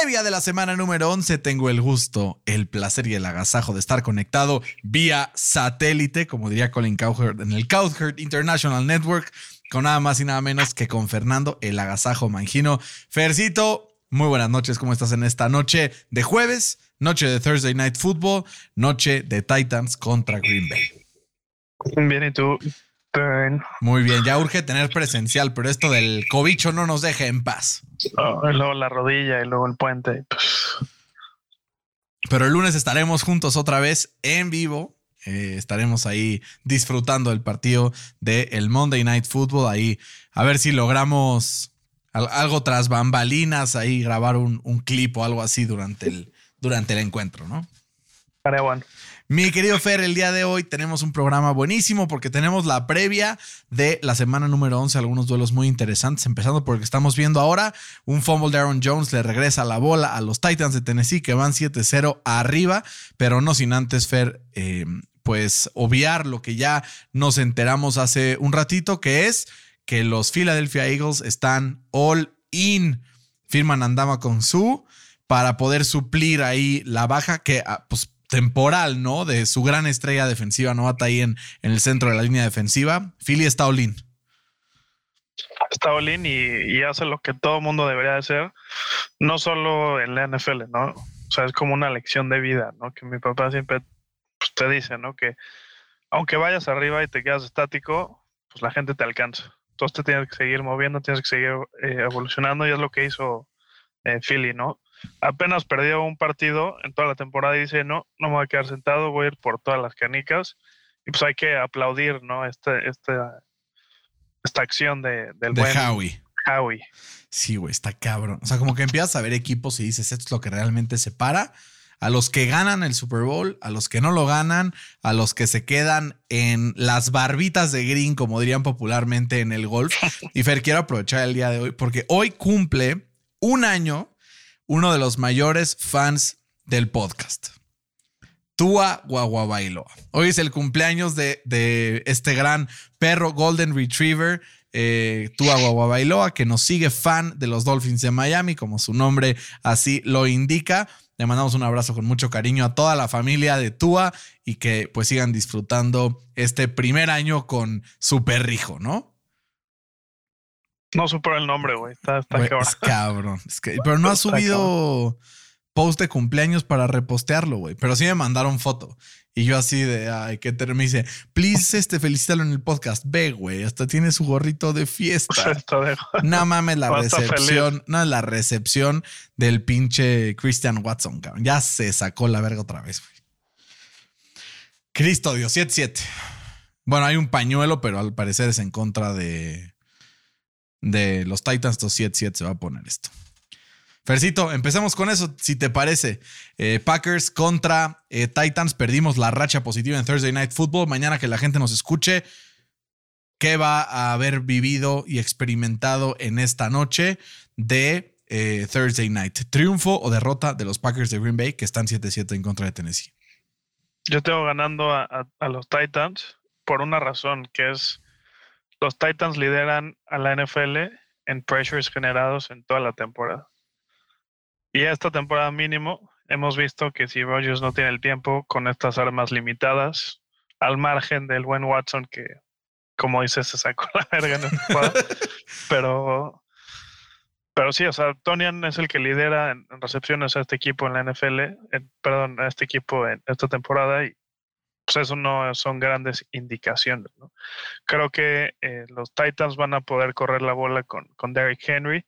Previa de la semana número 11, tengo el gusto, el placer y el agasajo de estar conectado vía satélite, como diría Colin Cowherd, en el Cowherd International Network, con nada más y nada menos que con Fernando, el agasajo mangino. Fercito, muy buenas noches, ¿cómo estás en esta noche de jueves? Noche de Thursday Night Football, noche de Titans contra Green Bay. Bien, ¿y tú? Muy bien, ya urge tener presencial, pero esto del cobicho no nos deja en paz. Oh, y luego la rodilla y luego el puente. Pues, Pero el lunes estaremos juntos otra vez en vivo. Eh, estaremos ahí disfrutando del partido del Monday Night Football. Ahí a ver si logramos al- algo tras bambalinas, ahí grabar un, un clip o algo así durante el, durante el encuentro, ¿no? estaría bueno. Mi querido Fer, el día de hoy tenemos un programa buenísimo porque tenemos la previa de la semana número 11, algunos duelos muy interesantes, empezando por el que estamos viendo ahora, un fumble de Aaron Jones le regresa la bola a los Titans de Tennessee que van 7-0 arriba, pero no sin antes Fer, eh, pues obviar lo que ya nos enteramos hace un ratito, que es que los Philadelphia Eagles están all in, firman Andama con su para poder suplir ahí la baja que ah, pues temporal, ¿no? De su gran estrella defensiva novata ahí en, en el centro de la línea defensiva. Philly está all in. Está Olin y, y hace lo que todo mundo debería hacer, no solo en la NFL, ¿no? O sea, es como una lección de vida, ¿no? Que mi papá siempre pues, te dice, ¿no? Que aunque vayas arriba y te quedas estático, pues la gente te alcanza. Entonces te tienes que seguir moviendo, tienes que seguir eh, evolucionando y es lo que hizo eh, Philly, ¿no? Apenas perdió un partido en toda la temporada y dice, no, no me voy a quedar sentado, voy a ir por todas las canicas. Y pues hay que aplaudir, ¿no? Este, este, esta acción de, del De buen Howie. Howie. Sí, güey, está cabrón. O sea, como que empiezas a ver equipos y dices, esto es lo que realmente separa a los que ganan el Super Bowl, a los que no lo ganan, a los que se quedan en las barbitas de green, como dirían popularmente en el golf. Y Fer, quiero aprovechar el día de hoy porque hoy cumple un año uno de los mayores fans del podcast. Tua Guaguabailoa. Hoy es el cumpleaños de, de este gran perro Golden Retriever, eh, Tua Guaguabailoa, que nos sigue fan de los Dolphins de Miami, como su nombre así lo indica. Le mandamos un abrazo con mucho cariño a toda la familia de Tua y que pues sigan disfrutando este primer año con su perrijo, ¿no? No supero el nombre, güey. Está, está Güey, cabrón. es cabrón. Es que- pero no ha subido post de cumpleaños para repostearlo, güey. Pero sí me mandaron foto. Y yo así de, ay, qué ter me dice, please, este, felicítalo en el podcast. Ve, güey, hasta tiene su gorrito de fiesta. No mames, la recepción, no, la recepción del pinche Christian Watson, cabrón. Ya se sacó la verga otra vez, güey. Cristo Dios, 7-7. Bueno, hay un pañuelo, pero al parecer es en contra de, de los Titans. Entonces 7-7 se va a poner esto. Fercito, empecemos con eso, si te parece. Eh, Packers contra eh, Titans. Perdimos la racha positiva en Thursday Night Football. Mañana que la gente nos escuche, ¿qué va a haber vivido y experimentado en esta noche de eh, Thursday Night? ¿Triunfo o derrota de los Packers de Green Bay que están 7-7 en contra de Tennessee? Yo tengo ganando a los Titans por una razón, que es los Titans lideran a la NFL en pressures generados en toda la temporada. Y esta temporada mínimo hemos visto que si Rodgers no tiene el tiempo con estas armas limitadas, al margen del buen Watson que, como dice, se sacó la verga en esta jugada, pero pero sí, o sea, Tonian es el que lidera en, en recepciones a este equipo en la NFL, en- perdón, a este equipo en esta temporada y pues eso no son grandes indicaciones. ¿no? Creo que eh, los Titans van a poder correr la bola con, con Derrick Henry,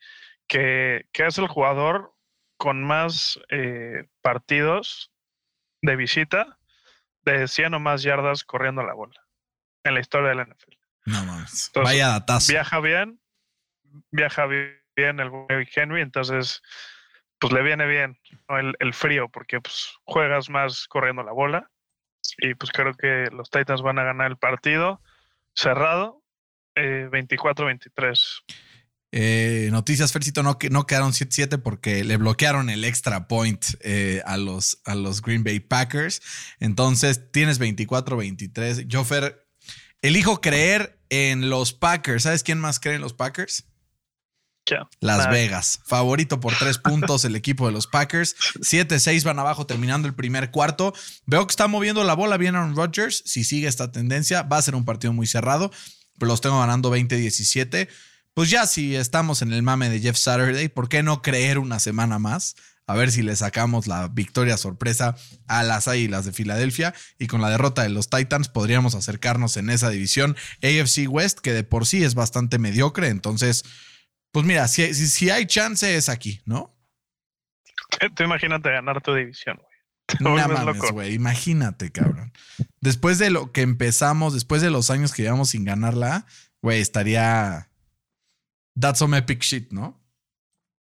que, que es el jugador con más eh, partidos de visita de 100 o más yardas corriendo la bola en la historia de la NFL. No mames. Entonces, Vaya datazo. Viaja bien, viaja bien el Derrick Henry, entonces pues le viene bien ¿no? el, el frío porque pues juegas más corriendo la bola Y pues creo que los Titans van a ganar el partido cerrado, eh, 24-23. Eh, noticias, Fercito, no, no quedaron 7-7 porque le bloquearon el extra point eh, a, los, a los Green Bay Packers. Entonces tienes 24-23. Yo, Fer, elijo creer en los Packers. ¿Sabes quién más cree en los Packers? Las. Vegas. Favorito por tres puntos el equipo de los Packers. 7-6 van abajo terminando el primer cuarto. Veo que está moviendo la bola bien Aaron Rodgers. Si sigue esta tendencia, va a ser un partido muy cerrado. Pero los tengo ganando 20-17. Pues ya si estamos en el mame de Jeff Saturday, ¿por qué no creer una semana más? A ver si le sacamos la victoria sorpresa a las Águilas de Filadelfia y con la derrota de los Titans podríamos acercarnos en esa división AFC West que de por sí es bastante mediocre. Entonces, pues mira, si, si, si hay chance es aquí, ¿no? Tú imagínate ganar tu división, güey. No mames, güey. Imagínate, cabrón. Después de lo que empezamos, después de los años que llevamos sin ganarla, güey, estaría. That's some epic shit, ¿no?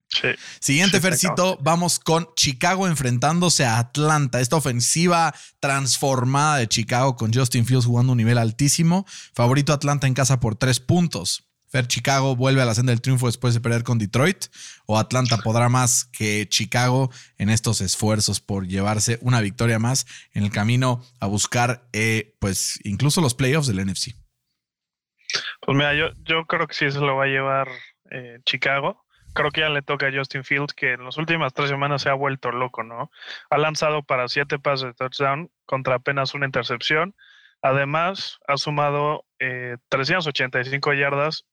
Sí. Siguiente Sí, Fercito, vamos con Chicago enfrentándose a Atlanta. Esta ofensiva transformada de Chicago con Justin Fields jugando un nivel altísimo. Favorito Atlanta en casa por tres puntos. Fer Chicago vuelve a la senda del triunfo después de perder con Detroit. O Atlanta podrá más que Chicago en estos esfuerzos por llevarse una victoria más en el camino a buscar, eh, pues, incluso los playoffs del NFC. Pues mira, yo, yo creo que sí se lo va a llevar eh, Chicago. Creo que ya le toca a Justin Fields, que en las últimas tres semanas se ha vuelto loco, ¿no? Ha lanzado para siete pases de touchdown contra apenas una intercepción. Además, ha sumado eh, 385 yardas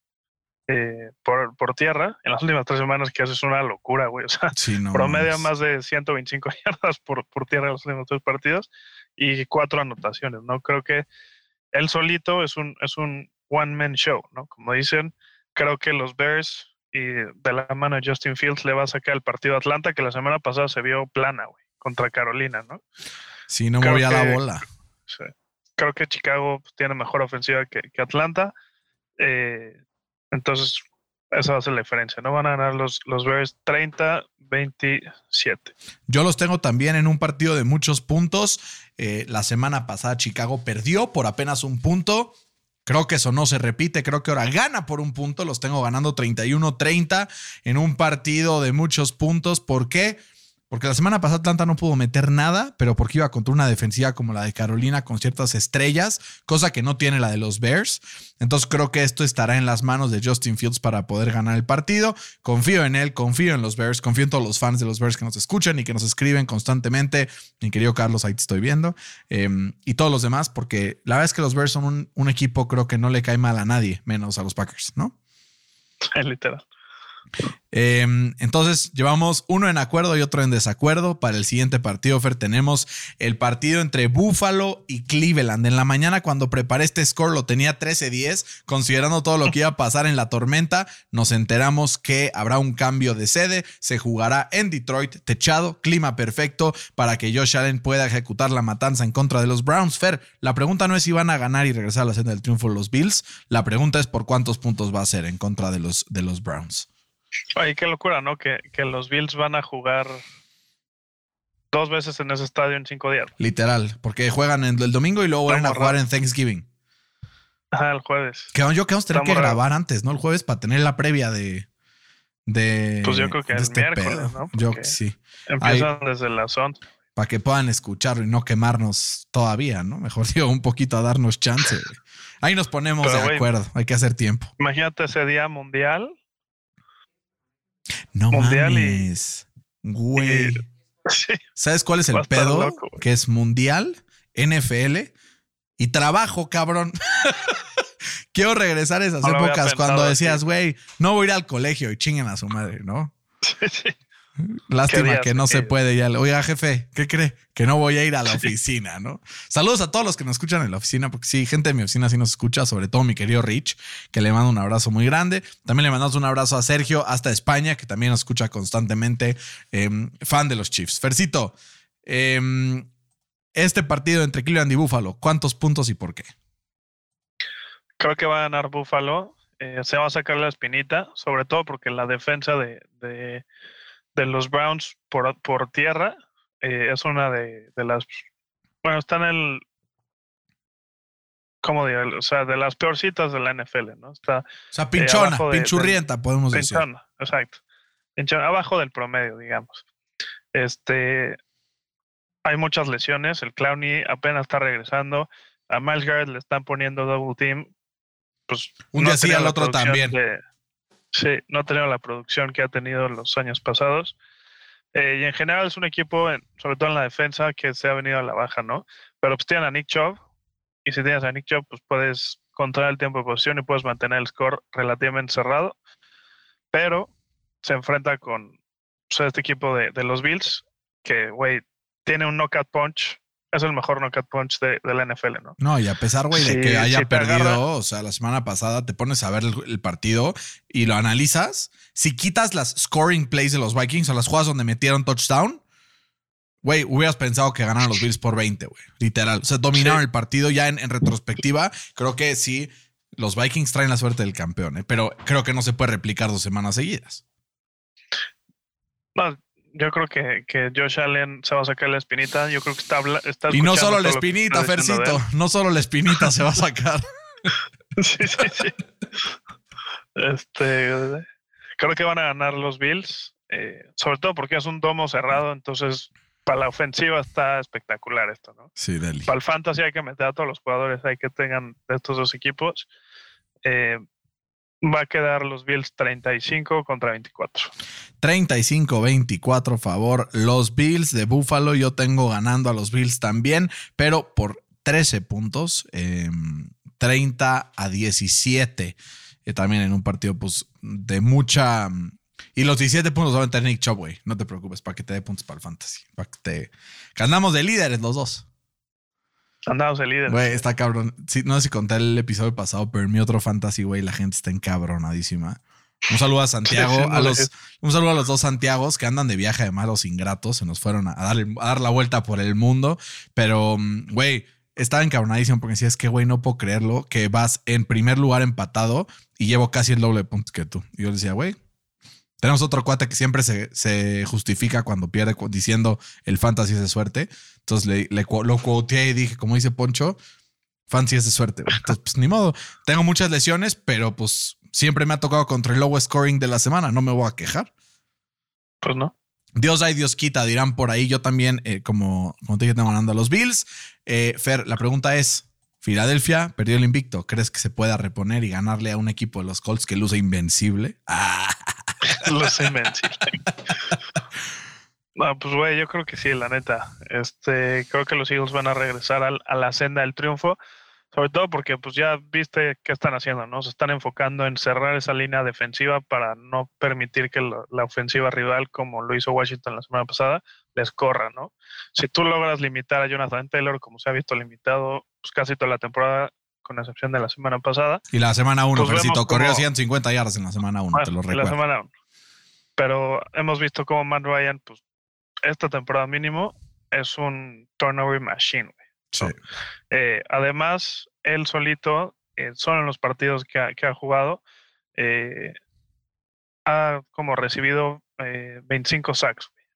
eh, por, por tierra en las últimas tres semanas, que eso es una locura, güey. O sea, Sí, no promedia más de 125 yardas por, por tierra en los últimos tres partidos y cuatro anotaciones, ¿no? Creo que él solito es un, es un one-man show, ¿no? Como dicen, creo que los Bears y de la mano de Justin Fields le va a sacar el partido a Atlanta, que la semana pasada se vio plana, güey, contra Carolina, ¿no? Sí, no creo movía la bola. Sí. Creo que Chicago tiene mejor ofensiva que, que Atlanta. eh, entonces, esa va a ser la diferencia, ¿no? Van a ganar los, los Bears 30-27. Yo los tengo también en un partido de muchos puntos. Eh, la semana pasada Chicago perdió por apenas un punto. Creo que eso no se repite. Creo que ahora gana por un punto. Los tengo ganando 31-30 en un partido de muchos puntos. ¿Por qué? Porque la semana pasada Atlanta no pudo meter nada, pero porque iba contra una defensiva como la de Carolina con ciertas estrellas, cosa que no tiene la de los Bears. Entonces creo que esto estará en las manos de Justin Fields para poder ganar el partido. Confío en él, confío en los Bears, confío en todos los fans de los Bears que nos escuchan y que nos escriben constantemente. Mi querido Carlos, ahí te estoy viendo. Eh, y todos los demás, porque la verdad es que los Bears son un, un equipo, creo que no le cae mal a nadie, menos a los Packers, ¿no? Literal. Eh, entonces llevamos uno en acuerdo y otro en desacuerdo. Para el siguiente partido, Fer, tenemos el partido entre Buffalo y Cleveland. En la mañana, cuando preparé este score, lo tenía 13-10. Considerando todo lo que iba a pasar en la tormenta, nos enteramos que habrá un cambio de sede. Se jugará en Detroit, techado, clima perfecto para que Josh Allen pueda ejecutar la matanza en contra de los Browns. Fer, la pregunta no es si van a ganar y regresar a la senda del triunfo los Bills. La pregunta es por cuántos puntos va a ser en contra de los, de los Browns. Ay, qué locura, ¿no? Que, que los Bills van a jugar dos veces en ese estadio en cinco días. Literal, porque juegan en el domingo y luego van a jugar raro. en Thanksgiving. Ajá, el jueves. Que yo que vamos a tener que raro. grabar antes, ¿no? El jueves para tener la previa de. de Pues yo creo que el miércoles, ¿no? Yo Porque- sí. Empiezan desde las 11. Para que puedan escucharlo y no quemarnos todavía, ¿no? Mejor digo, un poquito a darnos chance. Ahí nos ponemos Pero, de acuerdo. Hay que hacer tiempo. Imagínate ese día mundial. No Mundial y- mames. Güey. Sí. ¿Sabes cuál es el pedo? loco, que es mundial, NFL y trabajo, cabrón. Quiero regresar a esas No épocas cuando así. decías, güey, no voy a ir al colegio y chinguen a su madre, ¿no? Sí, sí. Lástima días, que no se puede ya. Oiga, jefe, ¿qué cree? Que no voy a ir a la oficina, ¿no? Saludos a todos los que nos escuchan en la oficina, porque sí, gente de mi oficina sí nos escucha, sobre todo mi querido Rich, que le mando un abrazo muy grande. También le mandamos un abrazo a Sergio hasta España, que también nos escucha constantemente, eh, fan de los Chiefs. Fercito, eh, este partido entre Cleveland y Buffalo, ¿cuántos puntos y por qué? Creo que va a ganar Buffalo. Eh, se va a sacar la espinita, sobre todo porque la defensa de, de, de los Browns por, por tierra eh, es una de, de las. Bueno, está en el ¿cómo digo? O sea, de las peorcitas de la NFL, ¿no? Está O sea, pinchona, abajo de- pinchurrienta, podemos decir. pinchona, exacto. Pinchona, abajo del promedio, digamos. Este, hay muchas lesiones. El Clowney apenas está regresando. A Miles Garrett le están poniendo double team. Pues Un no día sí, al otro también. de- sí, no ha tenido la producción que ha tenido en los años pasados. Eh, y en general es un equipo, sobre todo en la defensa, que se ha venido a la baja, ¿no? Pero pues tienen a Nick Chubb. Y si tienes a Nick Chubb, pues puedes controlar el tiempo de posición y puedes mantener el score relativamente cerrado. Pero se enfrenta con pues, este equipo de, de los Bills, que, güey, tiene un knockout punch. Es el mejor knockout punch de, de la NFL, ¿no? No, y a pesar, güey, de que haya si perdido, agarra- o sea, la semana pasada te pones a ver el, el partido y lo analizas. Si quitas las scoring plays de los Vikings o las jugadas donde metieron touchdown, güey, hubieras pensado que ganaron los Bills por 20, güey. Literal. O sea, dominaron Sí. el partido ya en, en retrospectiva. Creo que sí, los Vikings traen la suerte del campeón, ¿eh? pero creo que no se puede replicar dos semanas seguidas. No, yo creo que, que Josh Allen se va a sacar la espinita. Yo creo que está, está Y no solo la espinita, Fercito. No solo la espinita se va a sacar. Sí, sí, sí. Este, creo que van a ganar los Bills, eh, sobre todo porque es un domo cerrado, entonces para la ofensiva está espectacular esto, ¿no? Sí, Deli. Para el fantasy hay que meter a todos los jugadores hay que tengan de estos dos equipos. Eh, va a quedar los Bills 35 contra 24. 35-24 favor los Bills de Buffalo. Yo tengo ganando a los Bills también, pero por 13 puntos, eh, 30 a 17. eh, también en un partido pues de mucha... Y los 17 puntos van a tener Nick Chubb. No te preocupes, para que te dé puntos para el fantasy. Para que andamos de líderes los dos. Andamos el líder. Güey, está cabrón. Sí, no sé si conté el episodio pasado, pero en mi otro fantasy, güey, la gente está encabronadísima. Un saludo a Santiago, a los, un saludo a los dos Santiagos que andan de viaje de malos ingratos, se nos fueron a, darle, a dar la vuelta por el mundo, pero, mm, güey, estaba encabronadísimo porque decía, es que, güey, no puedo creerlo, que vas en primer lugar empatado y llevo casi el doble de puntos que tú. Y yo le decía, güey, tenemos otro cuate que siempre se, se justifica cuando pierde diciendo el fantasy es de suerte. Entonces le, lo quoteé y dije, como dice Poncho, fantasy es de suerte. Entonces, pues ni modo. Tengo muchas lesiones, pero pues siempre me ha tocado contra el low scoring de la semana. No me voy a quejar. Pues no. Dios hay, Dios quita, dirán por ahí. Yo también, eh, como, como te dije, tengo ganando a los Bills. Eh, Fer, la pregunta es: Filadelfia perdió el invicto. ¿Crees que se pueda reponer y ganarle a un equipo de los Colts que luce invencible? Ah, Los invencibles. No, pues güey, yo creo que sí, la neta. Este, creo que los Eagles van a regresar al- a la senda del triunfo, sobre todo porque pues ya viste qué están haciendo, ¿no? Se están enfocando en cerrar esa línea defensiva para no permitir que lo- la ofensiva rival, como lo hizo Washington la semana pasada, les corra, ¿no? Si tú logras limitar a Jonathan Taylor, como se ha visto limitado pues, casi toda la temporada, con excepción de la semana pasada, y la semana 1, Pues Fercito, corrió cómo- 150 yardas en la semana 1, te lo en la recuerdo. semana uno. Pero hemos visto cómo Matt Ryan, pues, esta temporada mínimo es un turnover machine, güey. Sí. Eh, además, él solito, eh, solo en los partidos que ha, que ha jugado, eh, ha como recibido eh, 25 sacks. güey.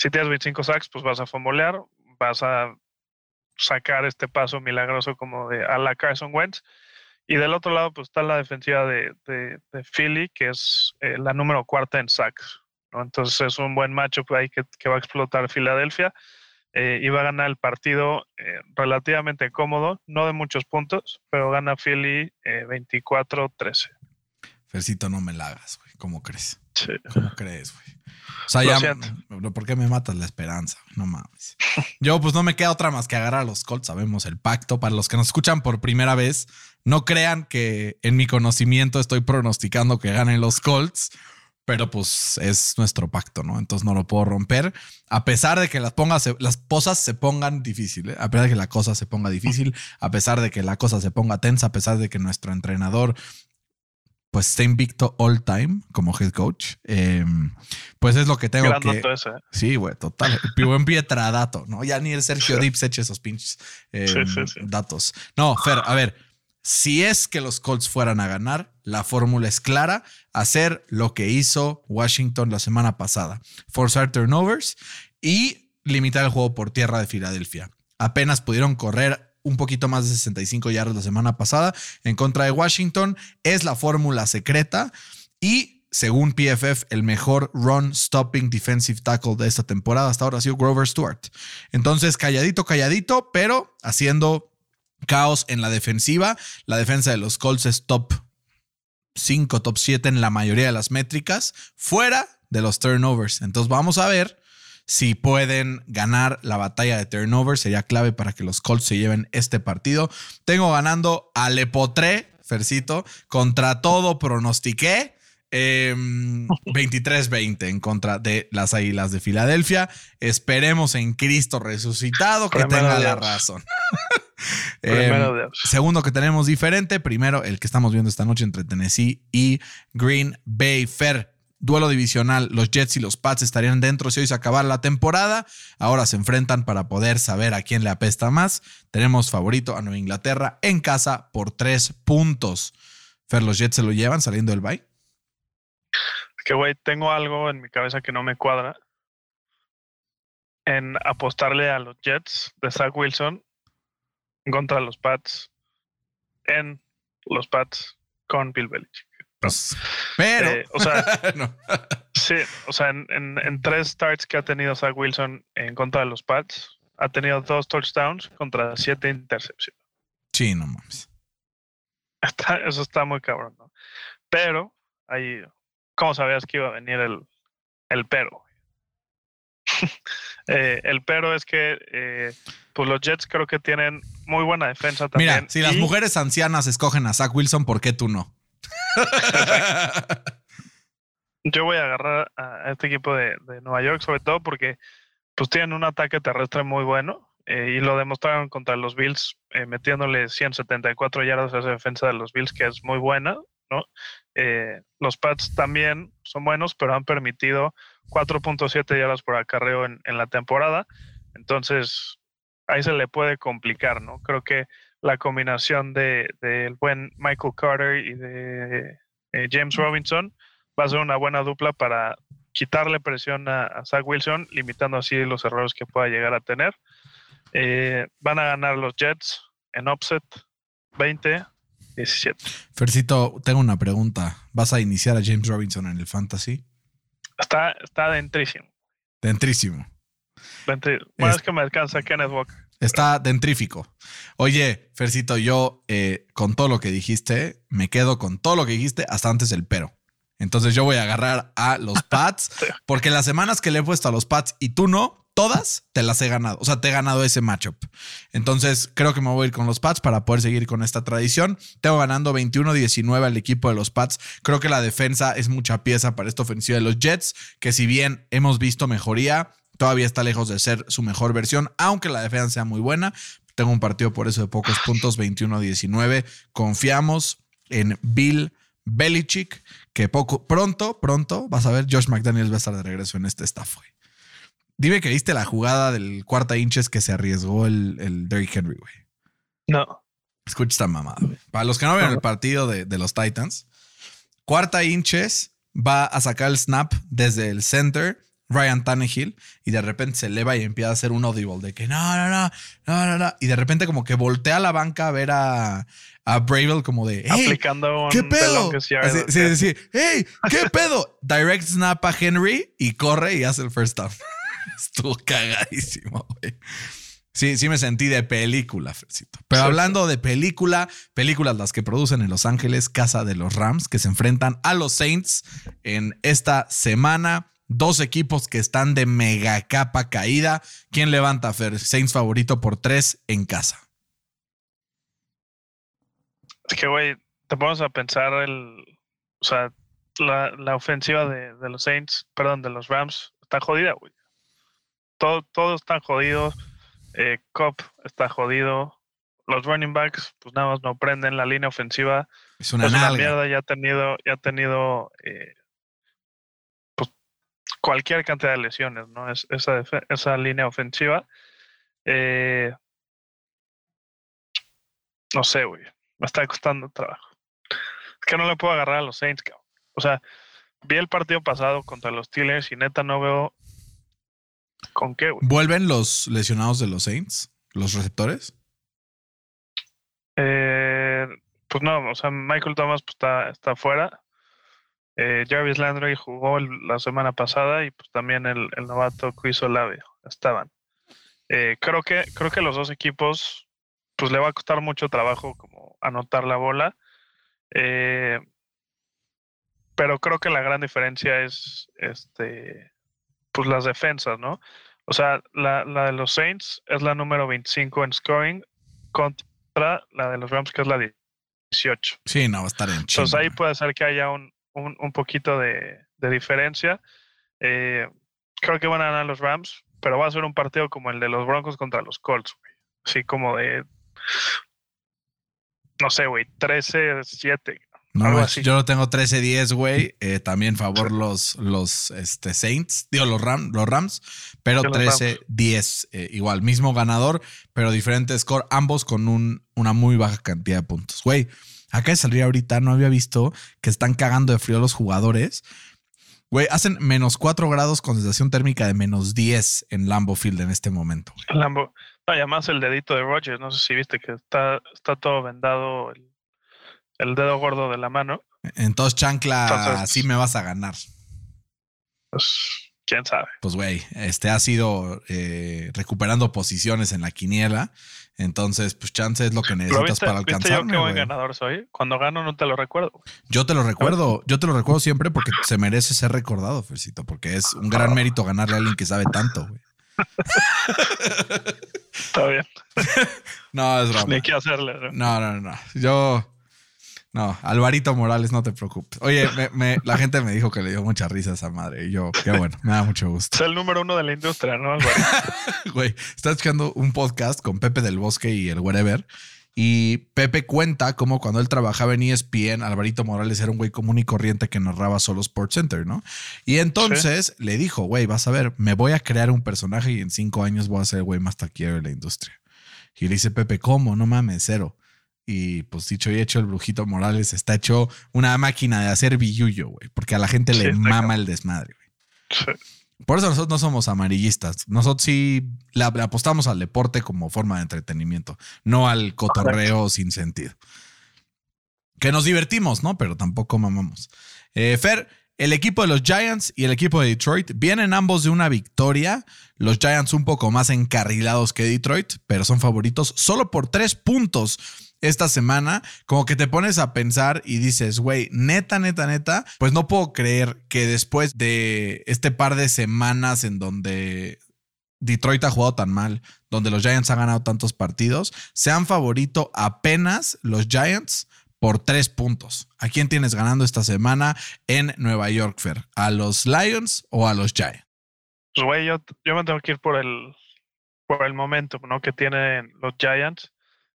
Si tienes 25 sacks, pues vas a fumolear, vas a sacar este paso milagroso como de a la Carson Wentz. Y del otro lado, pues está la defensiva de, de- de Philly, que es eh, la número cuarta en sacks. ¿no? Entonces es un buen matchup ahí que, que va a explotar Filadelfia eh, y va a ganar el partido eh, relativamente cómodo, no de muchos puntos, pero gana Philly eh, 24-13. Fercito, no me la hagas, güey. ¿Cómo crees? Sí. ¿Cómo crees, güey? O sea, Lo ya. siento. ¿Por qué me matas la esperanza? No mames. Yo, pues no me queda otra más que agarrar a los Colts. Sabemos el pacto. Para los que nos escuchan por primera vez, no crean que en mi conocimiento estoy pronosticando que ganen los Colts, pero pues es nuestro pacto, ¿no? Entonces no lo puedo romper. A pesar de que las, pongas, las cosas se pongan difíciles, a pesar de que la cosa se ponga difícil, a pesar de que la cosa se ponga tensa, a pesar de que nuestro entrenador pues está invicto all time como head coach. Eh, pues es lo que tengo Gran que. ese, ¿eh? Sí, güey, total. Buen Pietradato, ¿no? Ya ni el Sergio Dips eche esos pinches eh, Sí, sí, sí. datos. No, Fer, a ver, si es que los Colts fueran a ganar, la fórmula es clara: hacer lo que hizo Washington la semana pasada, forzar turnovers y limitar el juego por tierra de Filadelfia. Apenas pudieron correr un poquito más de 65 yardas la semana pasada en contra de Washington. Es la fórmula secreta y según PFF, el mejor run stopping defensive tackle de esta temporada hasta ahora ha sido Grover Stewart. Entonces, calladito, calladito, pero haciendo caos en la defensiva. La defensa de los Colts es top 5, top 7 en la mayoría de las métricas, fuera de los turnovers. Entonces, vamos a ver si pueden ganar la batalla de turnovers. Sería clave para que los Colts se lleven este partido. Tengo ganando a Lepotré, Fercito, contra todo pronostiqué. 23-20 en contra de las Águilas de Filadelfia. Esperemos en Cristo resucitado que tenga la razón. segundo que tenemos diferente, primero el que estamos viendo esta noche entre Tennessee y Green Bay Fair. Duelo divisional, los Jets y los Pats estarían dentro si hoy se acabara la temporada. Ahora se enfrentan para poder saber a quién le apesta más. Tenemos favorito a Nueva Inglaterra en casa por tres puntos. Fer, los Jets se lo llevan saliendo del bye que, güey, tengo algo en mi cabeza que no me cuadra en apostarle a los Jets de Zach Wilson contra los Pats en los Pats con Bill Belichick. Pues, pero, eh, o sea, sí, o sea, en, en, tres starts que ha tenido Zach Wilson en contra de los Pats, ha tenido dos touchdowns contra siete intercepciones. Sí, no mames. eso está muy cabrón, ¿no? Pero ahí ¿Cómo sabías que iba a venir el, el pero? Eh, el pero es que eh, pues los Jets creo que tienen muy buena defensa también. Mira, si las mujeres ancianas escogen a Zach Wilson, ¿por qué tú no? Yo voy a agarrar a este equipo de, Nueva York, sobre todo porque pues tienen un ataque terrestre muy bueno eh, y lo demostraron contra los Bills, metiéndole 174 yardas a esa defensa de los Bills, que es muy buena, ¿no? Eh, los Pats también son buenos, pero han permitido 4.7 yardas por acarreo en, la temporada. Entonces, ahí se le puede complicar, ¿no? Creo que la combinación del de, buen Michael Carter y de eh, James Robinson va a ser una buena dupla para quitarle presión a, Zach Wilson, limitando así los errores que pueda llegar a tener. Eh, van a ganar los Jets en offset 20 17. Fercito, tengo una pregunta. ¿Vas a iniciar a James Robinson en el fantasy? Está, está dentrísimo. Dentrísimo. Bueno, es, que me alcanza Kenneth Walker. Está dentrífico. Oye, Fercito, yo eh, con todo lo que dijiste, me quedo con todo lo que dijiste hasta antes del pero. Entonces yo voy a agarrar a los Pats, porque las semanas que le he puesto a los Pats y tú no, todas te las he ganado. O sea, te he ganado ese matchup. Entonces, creo que me voy a ir con los Pats para poder seguir con esta tradición. Tengo ganando 21-19 al equipo de los Pats. Creo que la defensa es mucha pieza para esta ofensiva de los Jets, que si bien hemos visto mejoría, todavía está lejos de ser su mejor versión, aunque la defensa sea muy buena. Tengo un partido por eso de pocos puntos, 21-19. Confiamos en Bill Belichick, que poco, pronto, pronto, vas a ver, Josh McDaniels va a estar de regreso en este staff. Dime que viste la jugada del cuarta inches que se arriesgó el, el Derrick Henry, güey. No. Escucha esta mamada, güey. Para los que no vieron el partido de, los Titans, cuarta inches va a sacar el snap desde el center, Ryan Tannehill, y de repente se eleva y empieza a hacer un audible de que no, no, no, no, no, no. Y de repente como que voltea a la banca a ver a, a Bravel como de, hey, Aplicando ¿qué pedo? sí, sí, sí, hey, ¿qué pedo? Direct snap a Henry y corre y hace el first down. Estuvo cagadísimo, güey. Sí, sí me sentí de película, Fercito. Pero hablando de película, películas las que producen en Los Ángeles, Casa de los Rams, que se enfrentan a los Saints en esta semana. Dos equipos que están de mega capa caída. ¿Quién levanta, Fer? Saints favorito por tres en casa. Es que, güey, te vamos a pensar el. O sea, la, ofensiva de, de, los Saints, perdón, de los Rams, está jodida, güey todo, todos están jodidos. Eh, Cop está jodido. Los running backs, pues nada más no prenden la línea ofensiva. Es una, mierda. Ya ha tenido, ya ha tenido eh, pues, cualquier cantidad de lesiones, ¿no? Es, esa, esa línea ofensiva. Eh, no sé, güey. Me está costando trabajo. Es que no le puedo agarrar a los Saints, cabrón. O sea, vi el partido pasado contra los Steelers y neta no veo ¿Con qué, ¿Vuelven los lesionados de los Saints? ¿Los receptores? Eh, pues no, o sea, Michael Thomas pues, está, está fuera. Eh, Jarvis Landry jugó la semana pasada y pues también el, novato Chris Olave estaban. Eh, creo que creo que los dos equipos pues le va a costar mucho trabajo como anotar la bola. Eh, pero creo que la gran diferencia es este pues las defensas, ¿no? O sea, la, la de los Saints es la número 25 en scoring contra la de los Rams que es la 18. Sí, no, va a estar en Entonces ahí puede ser que haya un, un, poquito de, diferencia. Eh, creo que van a ganar los Rams, pero va a ser un partido como el de los Broncos contra los Colts, güey. Así como de, no sé, güey, 13-7. No, yo lo tengo 13-10, güey. Eh, también favor los, los este, Saints, digo, los, Ram, los Rams, pero 13-10. Eh, igual, mismo ganador, pero diferente score, ambos con un, una muy baja cantidad de puntos. Güey, Acá de salir ahorita, no había visto que están cagando de frío los jugadores. Güey, hacen menos 4 grados con sensación térmica de menos 10 en Lambo Field en este momento. Lambo. No, y además el dedito de Rogers, no sé si viste que está, está todo vendado el, dedo gordo de la mano. Entonces, chancla, así me vas a ganar. Pues, quién sabe. Pues, güey, este ha sido eh, recuperando posiciones en la quiniela. Entonces, pues chance es lo que necesitas para alcanzar. ¿Viste yo qué buen ganador soy? Cuando gano no te lo recuerdo. Yo te lo recuerdo, yo te lo recuerdo siempre porque se merece ser recordado, Fercito, porque es un gran mérito ganarle a alguien que sabe tanto, güey. Está bien. no, es broma. Ni qué hacerle. No, no, no. Yo no, Alvarito Morales, no te preocupes. Oye, la gente me dijo que le dio mucha risa a esa madre. Y yo, qué bueno, me da mucho gusto. Es el número uno de la industria, ¿no, Güey, estás escuchando un podcast con Pepe del Bosque y el Wherever. Y Pepe cuenta cómo cuando él trabajaba en ESPN, Alvarito Morales era un güey común y corriente que narraba solo Sports Center, ¿no? Y entonces le dijo, güey, vas a ver, me voy a crear un personaje y en cinco años voy a ser el güey más taquillero de la industria. Y le dice Pepe, ¿cómo? No mames, cero. Y pues dicho y hecho, el Brujito Morales está hecho una máquina de hacer billuyo, güey, porque a la gente le mama el desmadre, güey. Por eso nosotros no somos amarillistas. Nosotros sí le, apostamos al deporte como forma de entretenimiento, no al cotorreo sin sentido. Que nos divertimos, ¿no? Pero tampoco mamamos. Eh, Fer, el equipo de los Giants y el equipo de Detroit vienen ambos de una victoria. Los Giants un poco más encarrilados que Detroit, pero son favoritos solo por tres puntos esta semana, como que te pones a pensar y dices, güey, neta, neta, neta, pues no puedo creer que después de este par de semanas en donde Detroit ha jugado tan mal, donde los Giants han ganado tantos partidos, sean favorito apenas los Giants por tres puntos. ¿A quién tienes ganando esta semana en Nueva York, Fer? ¿A los Lions o a los Giants? Pues, güey, yo, yo me tengo que ir por el, por el momento ¿no? que tienen los Giants.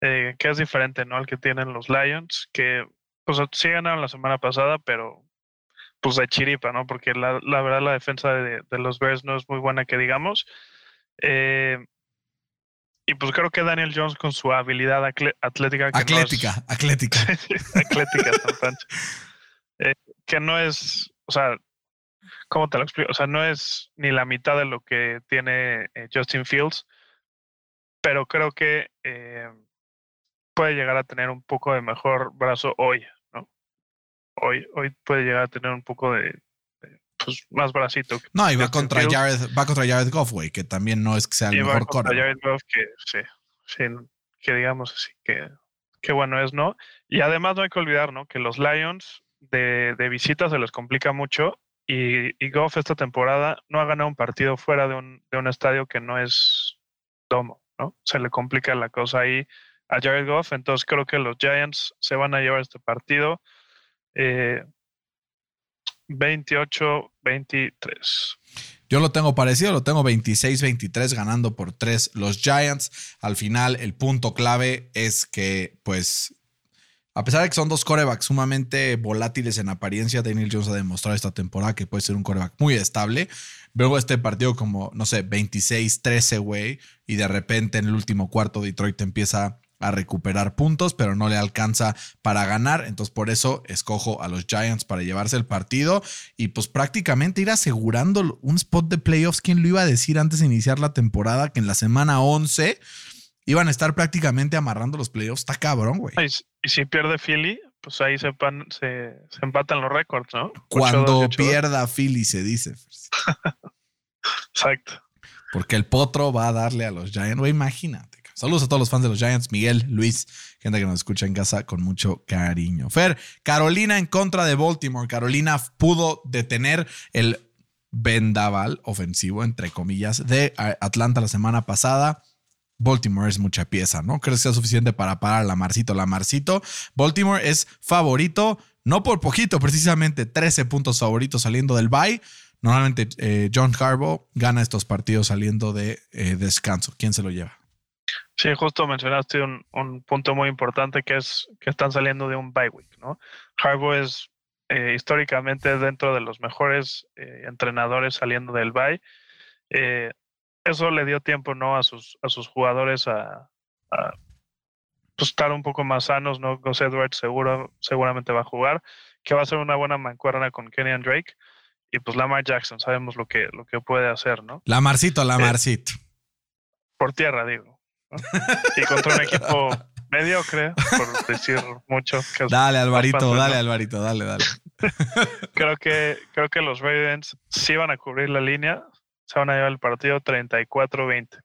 Eh, que es diferente, ¿no? Al que tienen los Lions, que pues sí ganaron la semana pasada, pero pues de chiripa, ¿no? Porque la, verdad la defensa de, los Bears no es muy buena que digamos. Eh, y pues creo que Daniel Jones con su habilidad atlética. Que atlética, atlética. atlética, eh, que no es, o sea, ¿cómo te lo explico? O sea, no es ni la mitad de lo que tiene Justin Fields, pero creo que puede llegar a tener un poco de mejor brazo hoy, ¿no? Hoy, hoy puede llegar a tener un poco de, pues, más bracito. No, y va contra Jared, va contra Jared Goff, güey, que también no es que sea el mejor contra Jared Goff, que sí, sí, que digamos así, que, que bueno es, ¿no? Y además no hay que olvidar, ¿no? Que los Lions de, de visita se les complica mucho y, y, Goff esta temporada no ha ganado un partido fuera de un, de un estadio que no es domo, ¿no? Se le complica la cosa ahí a Jared Goff. Entonces creo que los Giants se van a llevar este partido 28-23. Eh, Yo lo tengo parecido, lo tengo 26-23 ganando por 3 los Giants. Al final, el punto clave es que, pues, a pesar de que son dos corebacks sumamente volátiles en apariencia, Daniel Jones ha demostrado esta temporada que puede ser un coreback muy estable. Veo este partido como, no sé, 26-13, güey, y de repente en el último cuarto Detroit empieza a recuperar puntos, pero no le alcanza para ganar. Entonces, por eso escojo a los Giants para llevarse el partido y pues prácticamente ir asegurando un spot de playoffs. ¿Quién lo iba a decir antes de iniciar la temporada? Que en la semana 11 iban a estar prácticamente amarrando los playoffs. Está cabrón, güey. Y, si- pierde Philly, pues ahí se, pan- se, se empatan los récords, ¿no? 8-2 Cuando y 8-2. pierda Philly, se dice. Exacto. Porque el potro va a darle a los Giants. Güey, imagínate. Saludos a todos los fans de los Giants. Miguel, Luis, gente que nos escucha en casa con mucho cariño. Fer, Carolina en contra de Baltimore. Carolina pudo detener el vendaval ofensivo, entre comillas, de Atlanta la semana pasada. Baltimore es mucha pieza, ¿no? ¿Crees que sea suficiente para parar a Lamarcito? Lamarcito, Baltimore es favorito, no por poquito, precisamente 13 puntos favoritos saliendo del bye. Normalmente eh, John Harbaugh gana estos partidos saliendo de eh, descanso. ¿Quién se lo lleva? Sí, justo mencionaste un, un punto muy importante que es que están saliendo de un bye week, ¿no? Harbaugh es eh, históricamente dentro de los mejores eh, entrenadores saliendo del bye. Eh, eso le dio tiempo, ¿no? A sus, a sus jugadores a, a, pues, estar un poco más sanos, ¿no? Gus Edwards seguro, seguramente va a jugar, que va a ser una buena mancuerna con Kenny and Drake. Y pues Lamar Jackson, sabemos lo que, lo que puede hacer, ¿no? Lamarcito, Lamarcito. por tierra, digo. Y contra un equipo mediocre, por decir mucho. que Dale, Alvarito, dale. Alvarito, dale, dale. Creo que, creo que los Ravens sí van a cubrir la línea. Se van a llevar el partido 34-20.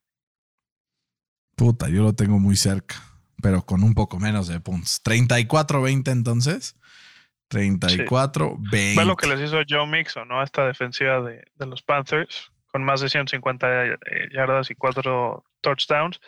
Puta, yo lo tengo muy cerca, pero con un poco menos de puntos. 34-20 entonces. 34-20. Ve lo que les hizo Joe Mixon, ¿no? Esta defensiva de, de los Panthers, con más de 150 eh, yardas y cuatro touchdowns.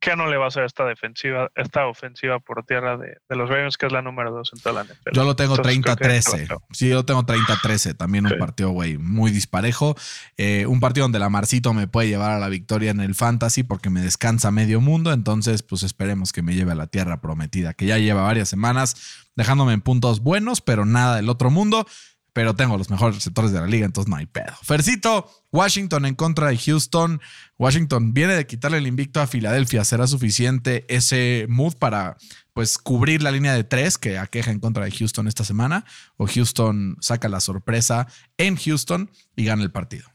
¿Qué no le va a hacer esta defensiva, esta ofensiva por tierra de, de los Ravens, que es la número dos en toda la NFL? Yo lo tengo Entonces, creo que 30-13. creo Sí, yo lo tengo 30-13. También un partido, güey, muy disparejo. Eh, un partido donde la Marcito me puede llevar a la victoria en el fantasy porque me descansa medio mundo. Entonces, pues esperemos que me lleve a la tierra prometida, que ya lleva varias semanas dejándome en puntos buenos, pero nada del otro mundo. Pero tengo los mejores receptores de la liga, entonces no hay pedo. Fercito, Washington en contra de Houston. Washington viene de quitarle el invicto a Filadelfia. ¿Será suficiente ese move para pues cubrir la línea de tres que aqueja en contra de Houston esta semana? ¿O Houston saca la sorpresa en Houston y gana el partido?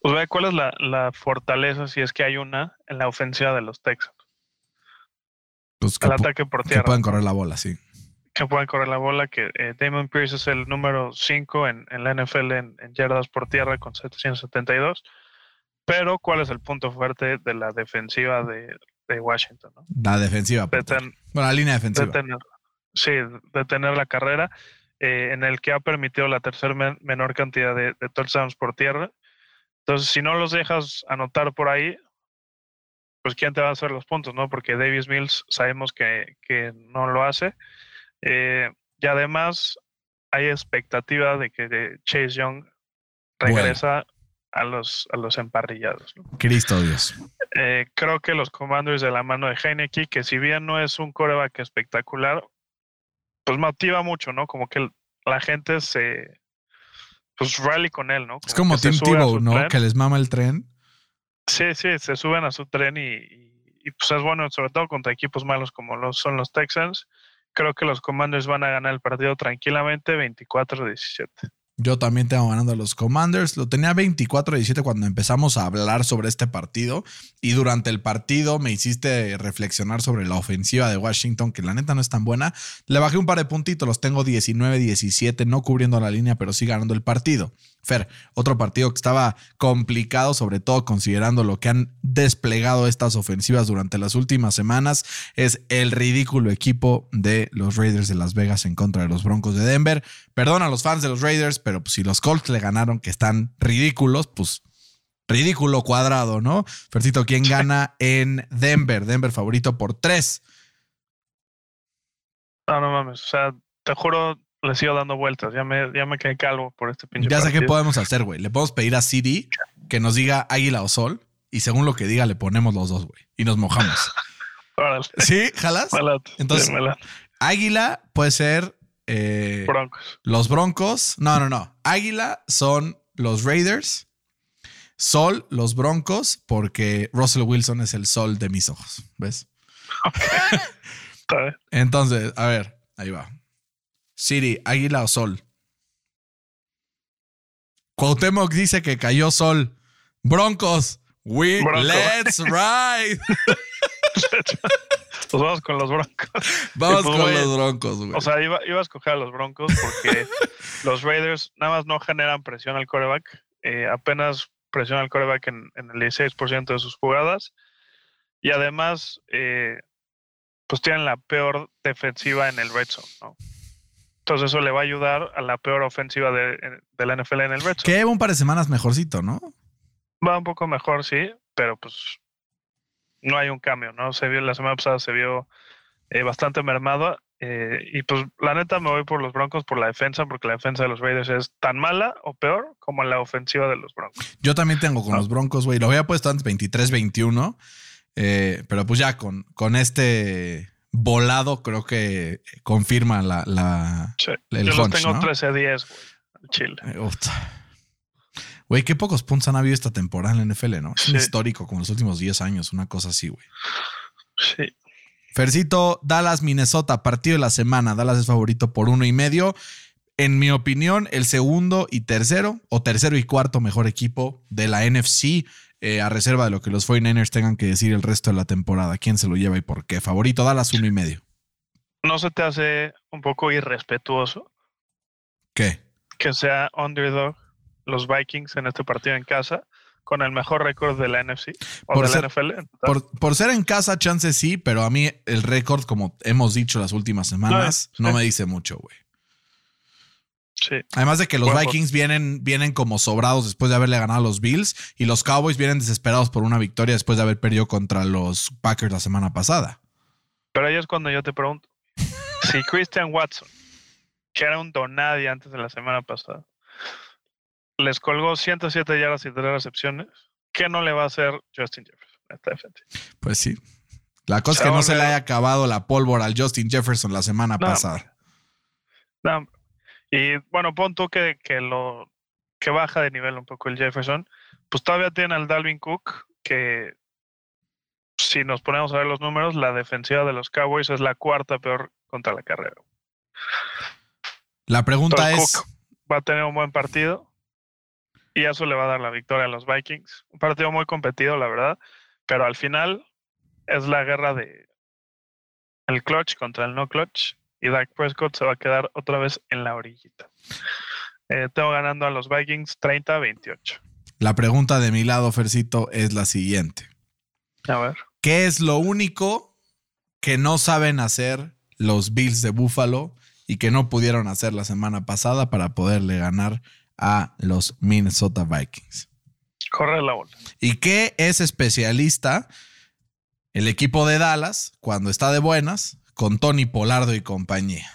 Pues ve cuál es la, la fortaleza, si es que hay una, en la ofensiva de los Texans. Pues que, El ataque por que tierra. pueden correr la bola, sí. Que pueden correr la bola, que eh, Damon Pierce es el número 5 en, en la NFL en, en yardas por tierra con 772. Pero, ¿cuál es el punto fuerte de la defensiva de, de Washington? no? La defensiva. tierra. Bueno, la línea defensiva. sí, detener la carrera, eh, en el que ha permitido la tercera men- menor cantidad de, de touchdowns por tierra. Entonces, si no los dejas anotar por ahí, pues quién te va a hacer los puntos, ¿no? Porque Davis Mills sabemos que, que no lo hace. Eh, y además hay expectativa de que Chase Young regresa a los a los emparrillados. ¿no? Cristo Dios. Eh, creo que los Commanders de la mano de Heineke, que si bien no es un coreback espectacular, pues motiva mucho, ¿no? Como que la gente se pues rally con él, ¿no? Es como Tim Tebow, ¿no? tren. Que les mama el tren. Sí, sí, se suben a su tren y, y- y, pues es bueno, sobre todo contra equipos malos como los son los Texans. Creo que los Commanders van a ganar el partido tranquilamente 24-17. Yo también tengo ganando a los Commanders. Lo tenía 24-17 cuando empezamos a hablar sobre este partido. Y durante el partido me hiciste reflexionar sobre la ofensiva de Washington, que la neta no es tan buena. Le bajé un par de puntitos, los tengo 19-17, no cubriendo la línea, pero sí ganando el partido. Fer, otro partido que estaba complicado, sobre todo considerando lo que han desplegado estas ofensivas durante las últimas semanas, es el ridículo equipo de los Raiders de Las Vegas en contra de los Broncos de Denver. Perdón a los fans de los Raiders, pero pues, si los Colts le ganaron, que están ridículos, pues ridículo cuadrado, ¿no? Fercito, ¿quién gana en Denver? Denver favorito por tres. No, no mames. O sea, te juro, le sigo dando vueltas. Ya me, ya me quedé calvo por este pinche Ya sé qué podemos hacer, güey. Le podemos pedir a CD que nos diga águila o sol y según lo que diga le ponemos los dos, güey. Y nos mojamos. ¿Sí? ¿Jalas? Entonces-. Águila puede ser eh, Broncos. los Broncos. No, no, no. Águila son los Raiders. Sol, los Broncos, porque Russell Wilson es el sol de mis ojos. ¿Ves? Entonces, a ver, ahí va. City, Águila o Sol. Cuauhtémoc dice que cayó Sol. Broncos, we let's ride. pues vamos con los Broncos. Vamos pues, con los Broncos, güey. O sea, iba, iba a escoger a los Broncos porque los Raiders nada más no generan presión al coreback. eh, apenas presiona al coreback en, en el 16% de sus jugadas. Y además, eh, pues tienen la peor defensiva en el red zone, ¿no? Entonces eso le va a ayudar a la peor ofensiva de, de la NFL en el red zone. que lleva un par de semanas mejorcito, ¿no? Va un poco mejor, sí, pero pues no hay un cambio, ¿no? Se vio la semana pasada se vio eh, bastante mermado eh, y pues la neta me voy por los Broncos por la defensa porque la defensa de los Raiders es tan mala o peor como la ofensiva de los Broncos. Yo también tengo con Ah. los Broncos, güey. Lo había puesto antes 23-21. eh, pero pues ya con, con este volado creo que confirma la... la Sí. El Yo los tengo ¿no? 13-10, güey, al Chile. Güey, qué pocos puntos han habido esta temporada en la NFL, ¿no? Es un Sí. histórico como los últimos 10 años, una cosa así, güey. Sí. Fercito, Dallas, Minnesota, partido de la semana. Dallas es favorito por uno y medio. En mi opinión, el segundo y tercero, o tercero y cuarto mejor equipo de la NFC, eh, a reserva de lo que los 49ers tengan que decir el resto de la temporada. ¿Quién se lo lleva y por qué? Favorito, Dallas, uno y medio. ¿No se te hace un poco irrespetuoso ¿Qué? que sea underdog los Vikings en este partido en casa con el mejor récord de la NFC o Por de ser- la NFL? Por, por ser en casa, chance sí, pero a mí el récord, como hemos dicho las últimas semanas, no me dice mucho, güey. Sí. Además de que los Vikings vienen, vienen como sobrados después de haberle ganado a los Bills y los Cowboys vienen desesperados por una victoria después de haber perdido contra los Packers la semana pasada. Pero ahí es cuando yo te pregunto, si Christian Watson, que era un donadie antes de la semana pasada, les colgó 107 yardas y 3 recepciones, ¿qué no le va a hacer Justin Jefferson a esta defensa? Pues sí. La cosa es que no se le haya acabado la pólvora al Justin Jefferson la semana No, pasada. No, y bueno, pon tú que, que lo que baja de nivel un poco el Jefferson, pues todavía tiene al Dalvin Cook, que si nos ponemos a ver los números, la defensiva de los Cowboys es la cuarta peor contra la carrera. La pregunta Entonces, es, Cook va a tener un buen partido y eso le va a dar la victoria a los Vikings. Un partido muy competido, la verdad, pero al final es la guerra de el clutch contra el no clutch y Dak Prescott se va a quedar otra vez en la orillita. Eh, tengo ganando a los Vikings 30-28. la pregunta de mi lado, Fercito, es la siguiente. A ver. ¿Qué es lo único que no saben hacer los Bills de Buffalo y que no pudieron hacer la semana pasada para poderle ganar a los Minnesota Vikings? Corre la bola. ¿Y qué es especialista el equipo de Dallas cuando está de buenas con Tony Polardo y compañía?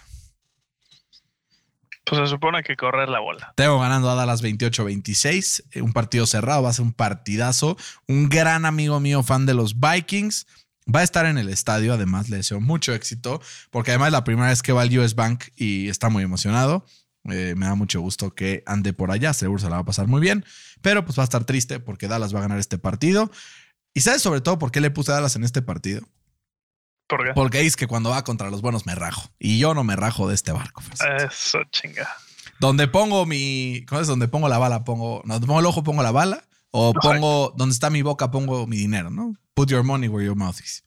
Pues se supone que correr la bola. Tengo ganando a Dallas 28-26, eh, un partido cerrado, va a ser un partidazo. Un gran amigo mío, fan de los Vikings, va a estar en el estadio. Además, le deseo mucho éxito, porque además es la primera vez que va al US Bank y está muy emocionado. Eh, me da mucho gusto que ande por allá, seguro se la va a pasar muy bien, pero pues va a estar triste porque Dallas va a ganar este partido. ¿Y sabes sobre todo por qué le puse a Dallas en este partido? Porque Porque es que cuando va contra los buenos me rajo. Y yo no me rajo de este barco. Eso chinga. Donde pongo mi. ¿Cómo es? Donde pongo la bala, pongo. No, donde pongo el ojo, pongo la bala. O pongo. Donde está mi boca, pongo mi dinero, ¿no? Put your money where your mouth is.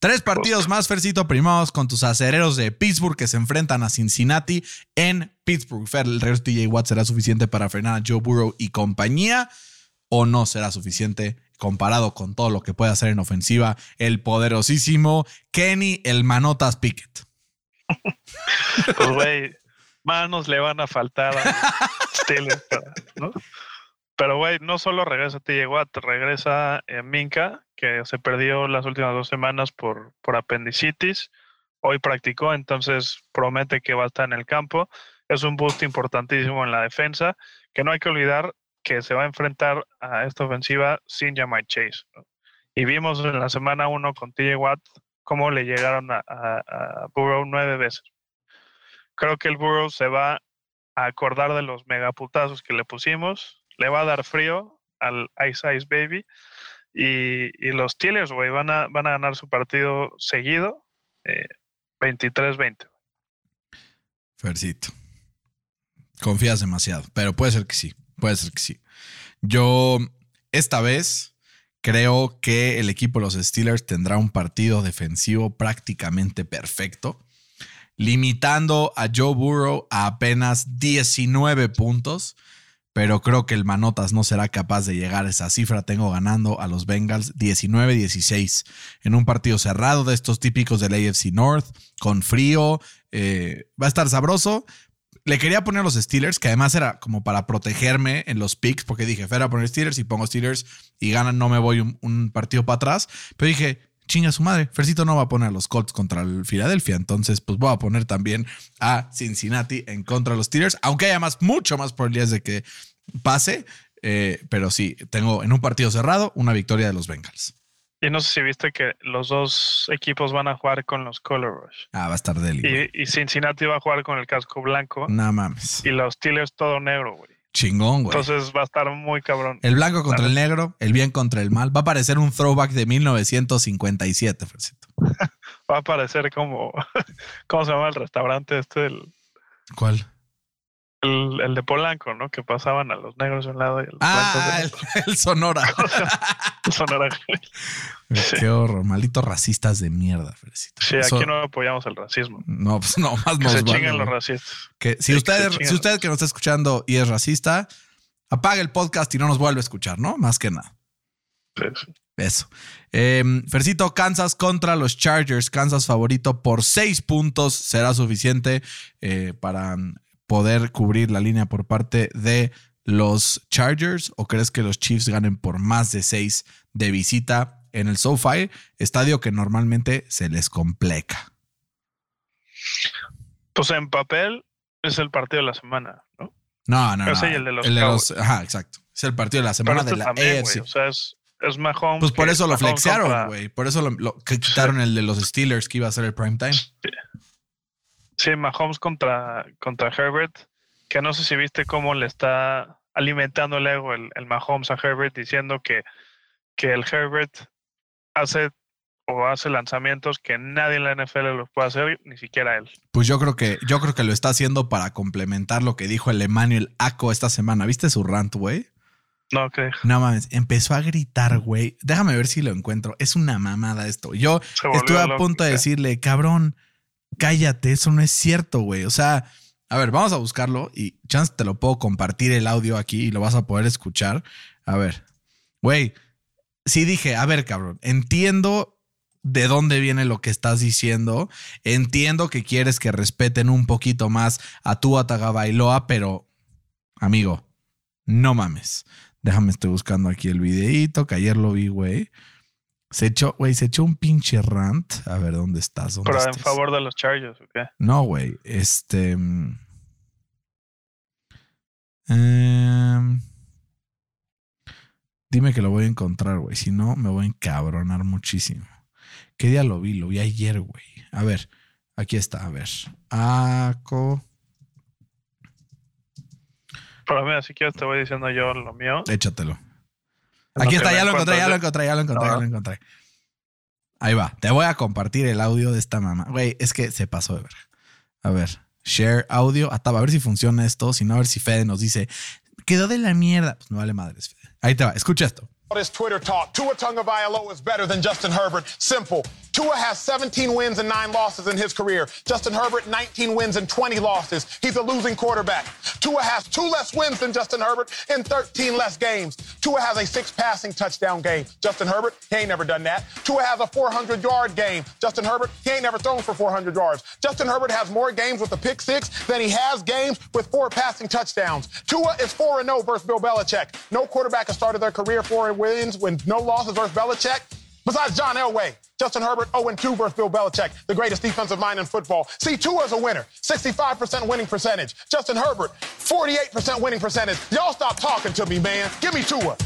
Tres partidos más, Fercito, primados con tus acereros de Pittsburgh que se enfrentan a Cincinnati en Pittsburgh. Fer, el regreso de TJ Watt será suficiente para frenar a Joe Burrow y compañía, o no será suficiente comparado con todo lo que puede hacer en ofensiva el poderosísimo Kenny el Manotas Pickett. Pues, güey, manos le van a faltar a Steelers, ¿no? Pero, güey, no solo regresa TJ Watt, regresa eh, Minka, que se perdió las últimas dos semanas por, por apendicitis. Hoy practicó, entonces promete que va a estar en el campo. Es un boost importantísimo en la defensa, que no hay que olvidar que se va a enfrentar a esta ofensiva sin Jamai Chase. Y vimos en la semana 1 con TJ Watt cómo le llegaron a, a- a Burrow nueve veces creo que el Burrow se va a acordar de los megaputazos que le pusimos, le va a dar frío al Ice Ice Baby y, los Steelers, güey, van a, van a ganar su partido seguido, eh, 23-20. Fercito. Confías demasiado, pero puede ser que sí, puede ser que sí. Yo esta vez Creo que el equipo de los Steelers tendrá un partido defensivo prácticamente perfecto, limitando a Joe Burrow a apenas 19 puntos pero creo que el Manotas no será capaz de llegar a esa cifra. Tengo ganando a los Bengals 19-16 en un partido cerrado de estos típicos del AFC North, con frío. Eh, va a estar sabroso. Le quería poner los Steelers, que además era como para protegerme en los picks, porque dije, fuera a poner Steelers y pongo Steelers y ganan, no me voy un, un partido para atrás. Pero dije, chinga su madre. Fercito no va a poner a los Colts contra el Philadelphia. Entonces, pues voy a poner también a Cincinnati en contra de los Steelers. Aunque haya más, mucho más probabilidades de que pase. Eh, pero sí, tengo en un partido cerrado una victoria de los Bengals. Y no sé si viste que los dos equipos van a jugar con los Color Rush. Ah, va a estar deli. Y, y, Cincinnati va a jugar con el casco blanco. No mames. Y los Steelers todo negro, güey. Chingón, güey. Entonces va a estar muy cabrón. El blanco contra el negro, el bien contra el mal. Va a parecer un throwback de 1957, Fercito. va a parecer como. ¿Cómo se llama el restaurante este? El, ¿Cuál? El, el, de Polanco, ¿no? Que pasaban a los negros de un lado y a los ah, el, el, Sonora. Sonora. Qué horror, malditos racistas de mierda, Fercito. Sí, aquí no apoyamos el racismo. No, pues no, más que nos se vale, chingan los racistas. Que si Sí, usted, que si usted que nos está escuchando y es racista, apaga el podcast y no nos vuelve a escuchar, ¿no? Más que nada. Sí, sí. Eso. Eh, Fercito, Kansas contra los Chargers. Kansas favorito por seis puntos. ¿Será suficiente eh, para poder cubrir la línea por parte de los Chargers? ¿O crees que los Chiefs ganen por más de seis de visita en el SoFi? Estadio que normalmente se les complica. Pues en papel es el partido de la semana, ¿no? No, no, no. Ese y el de los los- ajá, exacto. Es el partido de la semana Pero de este la también, AFC. O sea, es, es Mahomes. Pues por eso lo Mahomes flexearon, güey. Por eso lo, lo- que quitaron el de los Steelers que iba a ser el prime time. Sí, Mahomes contra, contra Herbert, que no sé si viste cómo le está alimentando el ego el, el Mahomes a Herbert diciendo que, que el Herbert hace o hace lanzamientos que nadie en la NFL los puede hacer, ni siquiera él. Pues yo creo que yo creo que lo está haciendo para complementar lo que dijo el Emmanuel Aco esta semana. ¿Viste su rant, güey? No, que No mames, empezó a gritar, güey. Déjame ver si lo encuentro. Es una mamada esto. Yo estuve a loco, punto de decirle, cabrón, cállate, eso no es cierto, güey. O sea, a ver, vamos a buscarlo y chance te lo puedo compartir el audio aquí y lo vas a poder escuchar. A ver, güey, sí dije, a ver, cabrón, entiendo de dónde viene lo que estás diciendo. Entiendo que quieres que respeten un poquito más a tu Bailoa, pero, amigo, no mames. Déjame, estoy buscando aquí el videíto, que ayer lo vi, güey. Se echó, güey, se echó un pinche rant. A ver, ¿dónde estás? ¿Dónde Pero en favor de los Chargers, ¿ok? No, güey. Este. em, dime que lo voy a encontrar, güey. Si no, me voy a encabronar muchísimo. ¿Qué día lo vi? Lo vi ayer, güey. A ver, aquí está. A ver. Aco. Pero mira, si quieres te voy diciendo yo lo mío. Échatelo. Aquí está, ya lo encontré, ya lo encontré, ya lo encontré, ya lo encontré. Ahí va. Te voy a compartir el audio de esta mamá. Güey, es que se pasó de verga. A ver, share audio. Hasta a ver si funciona esto. Si no, a ver si Fede nos dice, quedó de la mierda. Pues no vale madres, Fede. Ahí te va. Escucha esto. This Twitter talk. Tua Tagovailoa is better than Justin Herbert. Simple. Tua has 17 wins and 9 losses in his career. Justin Herbert 19 wins and 20 losses. He's a losing quarterback. Tua has 2 less wins than Justin Herbert in 13 less games. Tua has a 6 passing touchdown game. Justin Herbert, he ain't never done that. Tua has a 400 yard game. Justin Herbert, he ain't never thrown for 400 yards. Justin Herbert has more games with a pick 6 than he has games with 4 passing touchdowns. Tua is 4 0 versus Bill Belichick. No quarterback has started their career 4 wins with no losses versus Belichick. Besides John Elway, Justin Herbert 0-2 versus Bill Belichick, the greatest defensive mind in football. See, two Tua's a winner, 65% winning percentage. Justin Herbert, 48% winning percentage. Y'all stop talking to me, man. Give me Tua.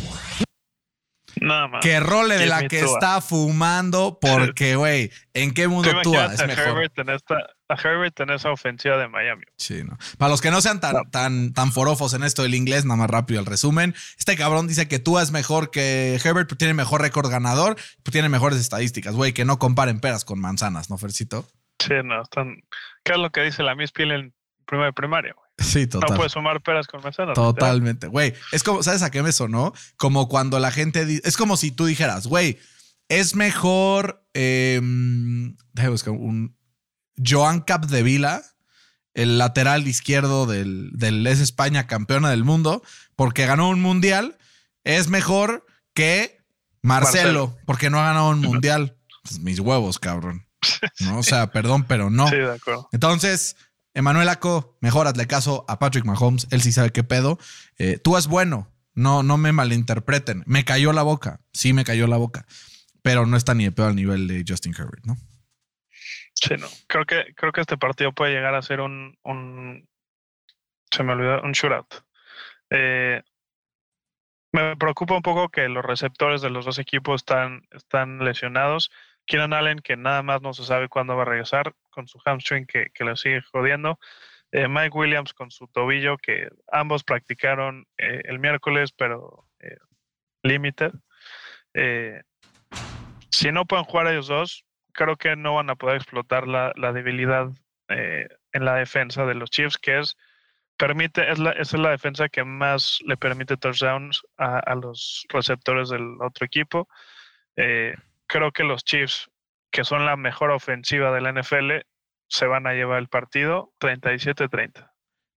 Nada más. Que role de la que Tua. está fumando porque, güey, ¿en qué mundo tú es a mejor? Herbert, en esta, a Herbert en esa ofensiva de Miami. Sí, no. Para los que no sean tan, tan, tan forofos en esto del inglés, nada más rápido el resumen. Este cabrón dice que tú es mejor que Herbert, pero tiene mejor récord ganador, pero tiene mejores estadísticas, güey, que no comparen peras con manzanas, ¿no, Fercito? Sí, no, están. ¿Qué es lo que dice la Miss Piel en primaria, güey? Sí, total. No puedes sumar peras con manzanas. Totalmente. Güey, es como, ¿sabes a qué me sonó? Como cuando la gente dice, es como si tú dijeras, güey, es mejor, eh, déjame buscar un Joan Capdevila, el lateral izquierdo del, del es España campeona del mundo, porque ganó un mundial, es mejor que Marcelo, Marcelo. porque no ha ganado un mundial. Pues, mis huevos, cabrón. No, o sea, perdón, pero no. Sí, de acuerdo. Entonces, Emanuel Aco, mejor hazle caso a Patrick Mahomes. Él sí sabe qué pedo. Eh, tú es bueno. No, no me malinterpreten. Me cayó la boca. Sí, me cayó la boca. Pero no está ni de pedo al nivel de Justin Herbert, ¿no? Sí, no. Creo que, creo que este partido puede llegar a ser un, se me olvidó, un shootout. Eh, me preocupa un poco que los receptores de los dos equipos están, están lesionados. Keenan Allen, que nada más no se sabe cuándo va a regresar, con su hamstring que, que le sigue jodiendo. Eh, Mike Williams con su tobillo, que ambos practicaron eh, el miércoles, pero eh, limited. Eh, si no pueden jugar ellos dos, creo que no van a poder explotar la, la debilidad en la defensa de los Chiefs, que es permite, es la, es la defensa que más le permite touchdowns a, a los receptores del otro equipo. Creo que los Chiefs, que son la mejor ofensiva de la NFL, se van a llevar el partido 37-30.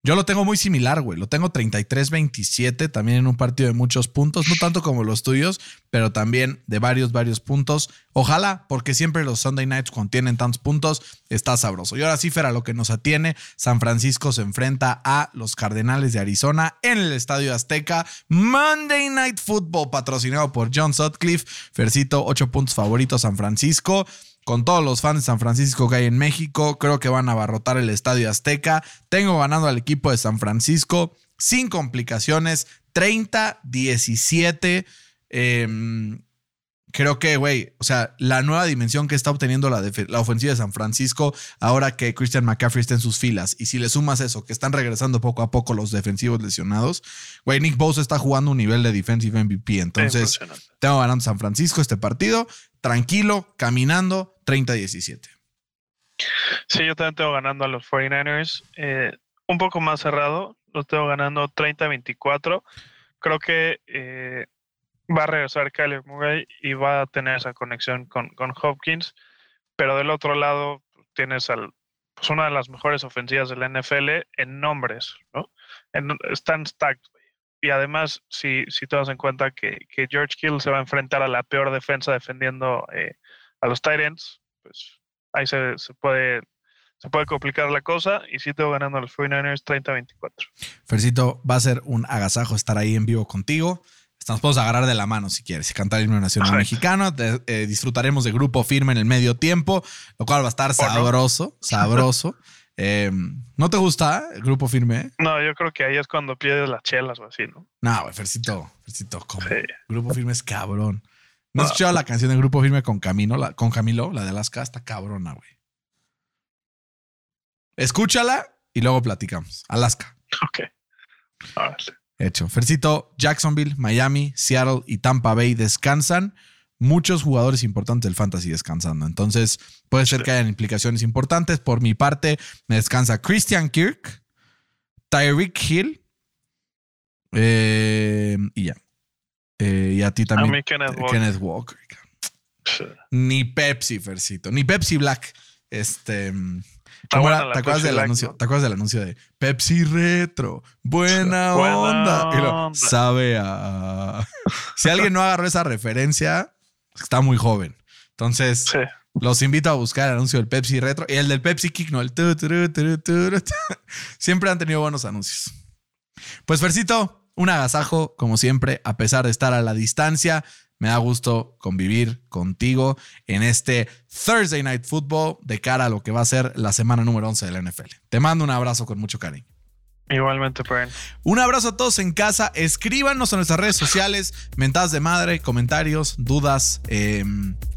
Yo lo tengo muy similar, güey. Lo tengo 33-27, también en un partido de muchos puntos, no tanto como los tuyos, pero también de varios, varios puntos. Ojalá, porque siempre los Sunday Nights contienen tantos puntos, está sabroso. Y ahora sí, Fer, a lo que nos atiene, San Francisco se enfrenta a los Cardenales de Arizona en el Estadio Azteca. Monday Night Football, patrocinado por John Sutcliffe. Fercito, 8 puntos favoritos San Francisco con todos los fans de San Francisco que hay en México. Creo que van a abarrotar el Estadio Azteca. Tengo ganando al equipo de San Francisco sin complicaciones. 30-17. Eh, creo que, güey, o sea, la nueva dimensión que está obteniendo la, la, ofensiva de San Francisco ahora que Christian McCaffrey está en sus filas. Y si le sumas eso, que están regresando poco a poco los defensivos lesionados, güey, Nick Bosa está jugando un nivel de defensive MVP. Entonces, tengo ganando San Francisco este partido. Tranquilo, caminando, 30-17. Sí, yo también tengo ganando a los 49ers. Eh, un poco más cerrado, los tengo ganando 30-24. Creo que eh, va a regresar Kyler Murray y va a tener esa conexión con, con Hopkins. Pero del otro lado tienes al, pues una de las mejores ofensivas de la NFL en nombres, ¿no? En, están stacked. Y además, si, si te das en cuenta que, que, George Kittle se va a enfrentar a la peor defensa defendiendo eh, a los Titans, pues ahí se, se, puede se puede complicar la cosa y sí tengo ganando a los 49ers 30-24. Fercito, va a ser un agasajo estar ahí en vivo contigo. Nos podemos agarrar de la mano si quieres y cantar el himno nacional mexicano. Eh, disfrutaremos de grupo firme en el medio tiempo, lo cual va a estar sabroso, no? sabroso. eh, ¿No te gusta el grupo firme? No, yo creo que ahí es cuando pierdes las chelas o así, ¿no? No, güey, Fercito, Fercito, ¿cómo? Sí. Grupo firme es cabrón. ¿No has escuchado la canción de Grupo Firme con Camilo, la, con Camilo, la de Alaska? Está cabrona, güey. Escúchala y luego platicamos. Alaska. Ok. Hecho. Fercito, Jacksonville, Miami, Seattle y Tampa Bay descansan. Muchos jugadores importantes del fantasy descansando. Entonces, puede ser que hayan implicaciones importantes. Por mi parte, me descansa Christian Kirk, Tyreek Hill eh, y ya. Eh, y a ti también. A mí Kenneth Walker. Kenneth Walker. Ni Pepsi, Fercito. Ni Pepsi Black. Este. ¿Te, acuerdas del anuncio, ¿Te acuerdas del anuncio de Pepsi Retro? Buena, Buena onda. Y lo, sabe a. si alguien no agarró esa referencia, está muy joven. Entonces, Sí. los invito a buscar el anuncio del Pepsi Retro y el del Pepsi Kick, no el. tu. Siempre han tenido buenos anuncios. Pues, Fercito, un agasajo, como siempre, a pesar de estar a la distancia. Me da gusto convivir contigo en este Thursday Night Football de cara a lo que va a ser la semana número 11 de la NFL. Te mando un abrazo con mucho cariño. Igualmente, Brian. Un abrazo a todos en casa. Escríbanos a nuestras redes sociales, mentadas de madre, comentarios, dudas, eh,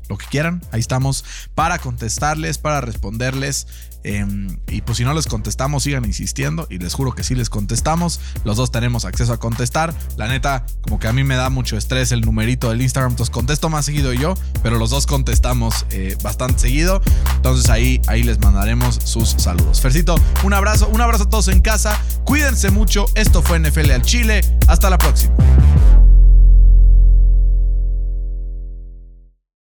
lo que quieran. Ahí estamos para contestarles, para responderles. Em, y pues si no les contestamos, sigan insistiendo. Y les juro que sí les contestamos. Los dos tenemos acceso a contestar. La neta, como que a mí me da mucho estrés el numerito del Instagram. Entonces contesto más seguido yo. Pero los dos contestamos eh, bastante seguido. Entonces ahí, ahí les mandaremos sus saludos. Fercito, un abrazo. Un abrazo a todos en casa. Cuídense mucho. Esto fue NFL al Chile. Hasta la próxima.